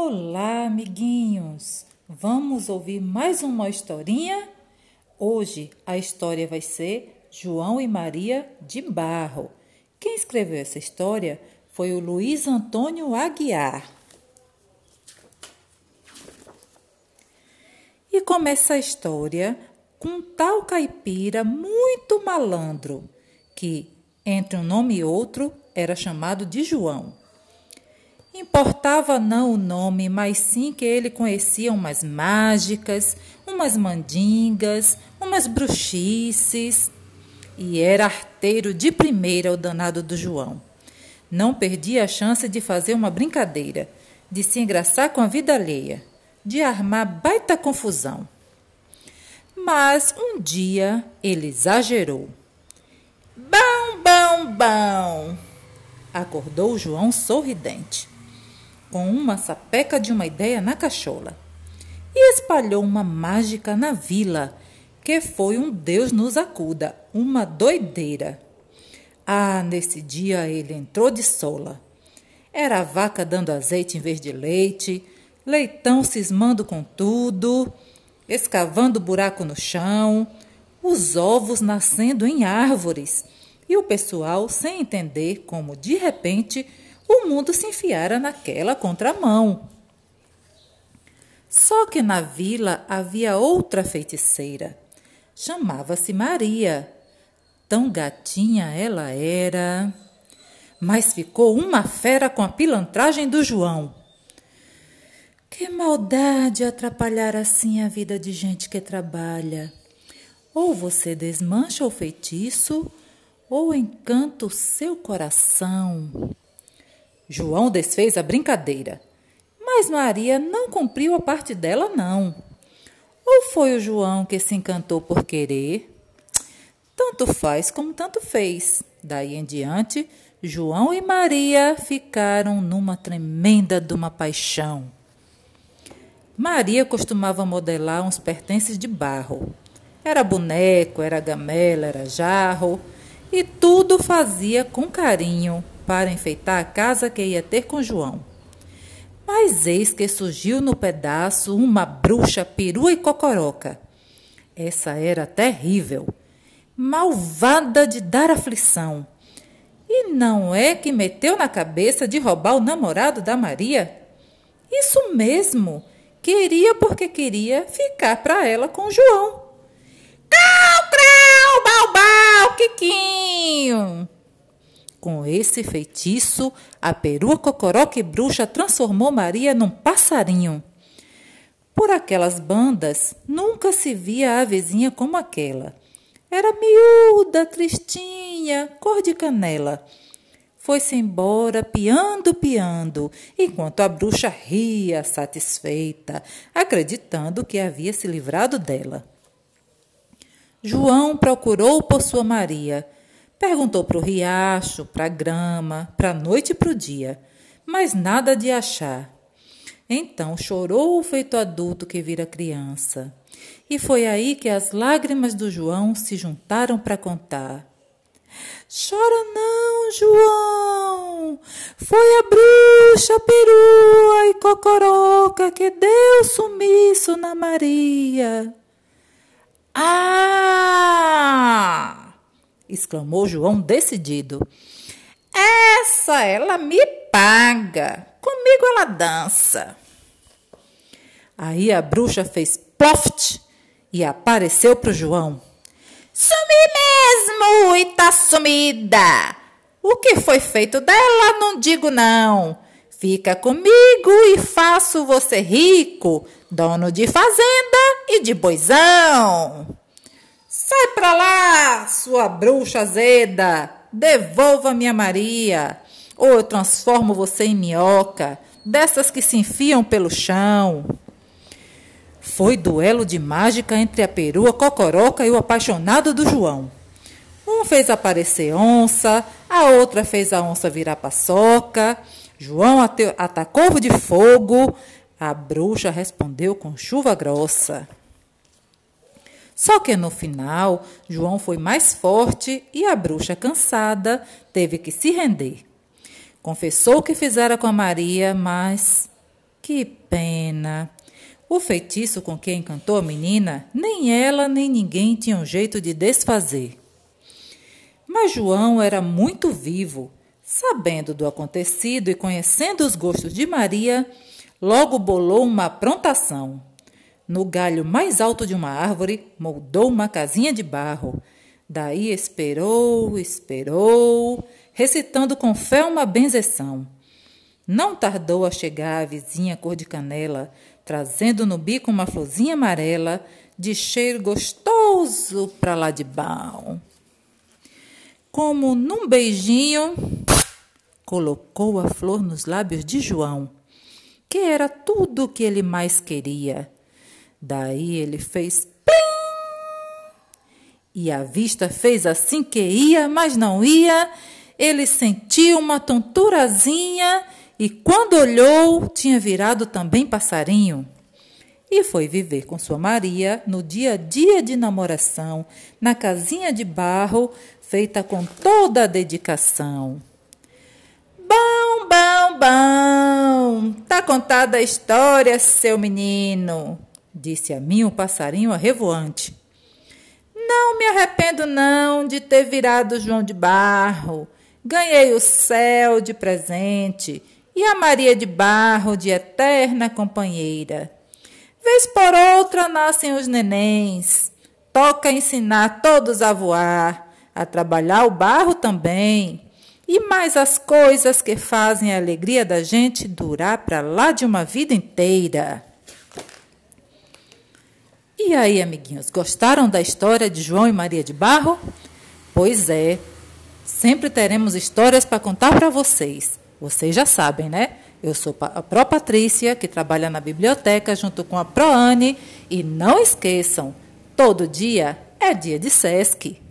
Olá, amiguinhos! Vamos ouvir mais uma historinha? Hoje a história vai ser João e Maria de Barro. Quem escreveu essa história foi o Luiz Antônio Aguiar. E começa a história com um tal caipira muito malandro, que, entre um nome e outro, era chamado de João. Importava não o nome, mas sim que ele conhecia umas mágicas, umas mandingas, umas bruxices. E era arteiro de primeira o danado do João. Não perdia a chance de fazer uma brincadeira, de se engraçar com a vida alheia, de armar baita confusão. Mas um dia ele exagerou. Bom, bom, bom! Acordou João sorridente com uma sapeca de uma ideia na cachola e espalhou uma mágica na vila, que foi um Deus nos acuda, uma doideira. Ah, nesse dia ele entrou de sola. Era a vaca dando azeite em vez de leite, leitão cismando com tudo, escavando buraco no chão, os ovos nascendo em árvores, e o pessoal sem entender como, de repente, o mundo se enfiara naquela contramão. Só que na vila havia outra feiticeira. Chamava-se Maria. Tão gatinha ela era. Mas ficou uma fera com a pilantragem do João. Que maldade atrapalhar assim a vida de gente que trabalha. Ou você desmancha o feitiço, ou encanta o seu coração. João desfez a brincadeira, mas Maria não cumpriu a parte dela, não. Ou foi o João que se encantou por querer? Tanto faz como tanto fez. Daí em diante, João e Maria ficaram numa tremenda de uma paixão. Maria costumava modelar uns pertences de barro. Era boneco, era gamela, era jarro, e tudo fazia com carinho para enfeitar a casa que ia ter com João. Mas eis que surgiu no pedaço uma bruxa perua e cocoroca. Essa era terrível, malvada de dar aflição. E não é que meteu na cabeça de roubar o namorado da Maria? Isso mesmo, queria porque queria ficar para ela com João. Crau, crau, bau, quiquinho. Com esse feitiço, a perua cocoroca e bruxa transformou Maria num passarinho. Por aquelas bandas, nunca se via a vizinha como aquela. Era miúda, tristinha, cor de canela. Foi-se embora, piando, piando, enquanto a bruxa ria, satisfeita, acreditando que havia se livrado dela. João procurou por sua Maria Perguntou para o riacho, para a grama, para a noite e para o dia, mas nada de achar. Então chorou feito adulto que vira criança. E foi aí que as lágrimas do João se juntaram para contar. Chora não, João! Foi a bruxa, perua e cocoroca que deu sumiço na Maria. Ah! Exclamou João decidido. Essa ela me paga. Comigo ela dança. Aí a bruxa fez ploft e apareceu para o João. Sumi mesmo e tá sumida. O que foi feito dela não digo não. Fica comigo e faço você rico, dono de fazenda e de boizão. Sai pra lá, sua bruxa azeda! Devolva minha Maria! Ou eu transformo você em minhoca, dessas que se enfiam pelo chão. Foi duelo de mágica entre a perua cocoroca e o apaixonado do João. Um fez aparecer onça, a outra fez a onça virar paçoca. João atacou de fogo, a bruxa respondeu com chuva grossa. Só que no final, João foi mais forte e a bruxa, cansada, teve que se render. Confessou que fizera com a Maria, mas Que pena! O feitiço com que encantou a menina, nem ela nem ninguém tinham jeito de desfazer. Mas João era muito vivo. Sabendo do acontecido e conhecendo os gostos de Maria, logo bolou uma aprontação. No galho mais alto de uma árvore, moldou uma casinha de barro. Daí esperou, esperou, recitando com fé uma benzeção. Não tardou a chegar a vizinha cor de canela, trazendo no bico uma florzinha amarela, de cheiro gostoso pra lá de bom. Como num beijinho, colocou a flor nos lábios de João, que era tudo o que ele mais queria. Daí ele fez plim! E a vista fez assim que ia, mas não ia. Ele sentiu uma tonturazinha e quando olhou, tinha virado também passarinho. E foi viver com sua Maria no dia a dia de namoração, na casinha de barro, feita com toda a dedicação. Bom, bom, bom! Tá contada a história, seu menino, disse a mim o passarinho arrevoante. Não me arrependo não de ter virado João de Barro. Ganhei o céu de presente e a Maria de Barro de eterna companheira. Vez por outra nascem os nenéns. Toca ensinar todos a voar, a trabalhar o barro também. E mais as coisas que fazem a alegria da gente durar para lá de uma vida inteira. E aí, amiguinhos, gostaram da história de João e Maria de Barro? Pois é, sempre teremos histórias para contar para vocês. Vocês já sabem, né? Eu sou a Pro Patrícia, que trabalha na biblioteca junto com a Proane. E não esqueçam, todo dia é dia de SESC.